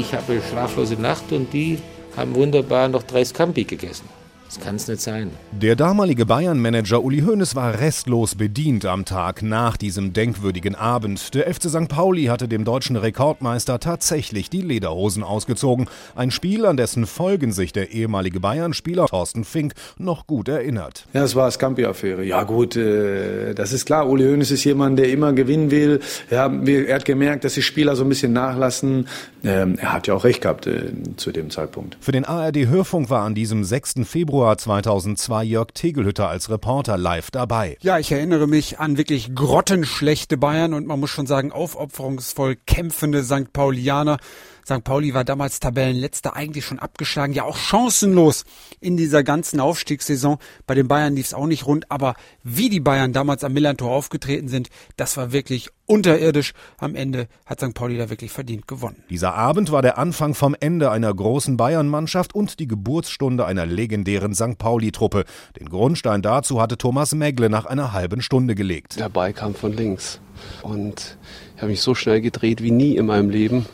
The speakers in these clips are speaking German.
ich habe eine schlaflose Nacht und die haben wunderbar noch drei Scampi gegessen. Das kann es nicht sein. Der damalige Bayern-Manager Uli Hoeneß war restlos bedient am Tag nach diesem denkwürdigen Abend. Der FC St. Pauli hatte dem deutschen Rekordmeister tatsächlich die Lederhosen ausgezogen. Ein Spiel, an dessen Folgen sich der ehemalige Bayern-Spieler Thorsten Fink noch gut erinnert. Ja, es war Scampi-Affäre. Ja gut, äh, das ist klar. Uli Hoeneß ist jemand, der immer gewinnen will. Ja, er hat gemerkt, dass die Spieler so ein bisschen nachlassen. Ähm, er hat ja auch recht gehabt äh, zu dem Zeitpunkt. Für den ARD-Hörfunk war an diesem 6. Februar Februar 2002 Jörg Tegelhütter als Reporter live dabei. Ja, ich erinnere mich an wirklich grottenschlechte Bayern und man muss schon sagen, aufopferungsvoll kämpfende St. Paulianer. St. Pauli war damals Tabellenletzter, eigentlich schon abgeschlagen, ja auch chancenlos in dieser ganzen Aufstiegssaison. Bei den Bayern lief es auch nicht rund, aber wie die Bayern damals am Millantor aufgetreten sind, das war wirklich unterirdisch. Am Ende hat St. Pauli da wirklich verdient gewonnen. Dieser Abend war der Anfang vom Ende einer großen Bayern-Mannschaft und die Geburtsstunde einer legendären St. Pauli-Truppe. Den Grundstein dazu hatte Thomas Megle nach einer halben Stunde gelegt. Der Ball kam von links und ich habe mich so schnell gedreht wie nie in meinem Leben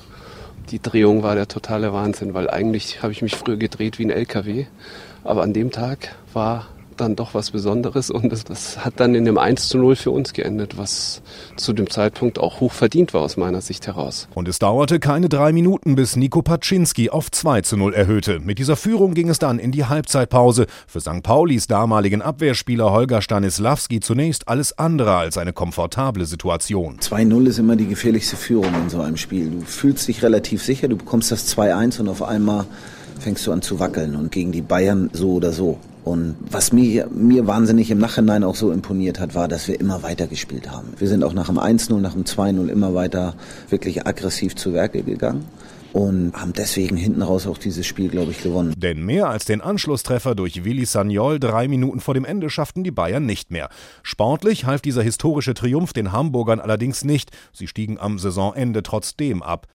die Drehung war der totale Wahnsinn, weil eigentlich habe ich mich früher gedreht wie ein LKW. Aber an dem Tag war dann doch was Besonderes und das, das, hat dann in dem 1 zu 0 für uns geendet, was zu dem Zeitpunkt auch hoch verdient war aus meiner Sicht heraus. Und es dauerte keine drei Minuten, bis Nico Paczynski auf 2 zu 0 erhöhte. Mit dieser Führung ging es dann in die Halbzeitpause. Für St. Paulis damaligen Abwehrspieler Holger Stanislawski zunächst alles andere als eine komfortable Situation. 2-0 ist immer die gefährlichste Führung in so einem Spiel. Du fühlst dich relativ sicher, du bekommst das 2-1 und auf einmal fängst du an zu wackeln und gegen die Bayern so oder so. Und was mir, mir wahnsinnig im Nachhinein auch so imponiert hat, war, dass wir immer weiter gespielt haben. Wir sind auch nach dem 1-0, nach dem 2-0 immer weiter wirklich aggressiv zu Werke gegangen und haben deswegen hinten raus auch dieses Spiel, glaube ich, gewonnen. Denn mehr als den Anschlusstreffer durch Willi Sagnol drei Minuten vor dem Ende schafften die Bayern nicht mehr. Sportlich half dieser historische Triumph den Hamburgern allerdings nicht. Sie stiegen am Saisonende trotzdem ab.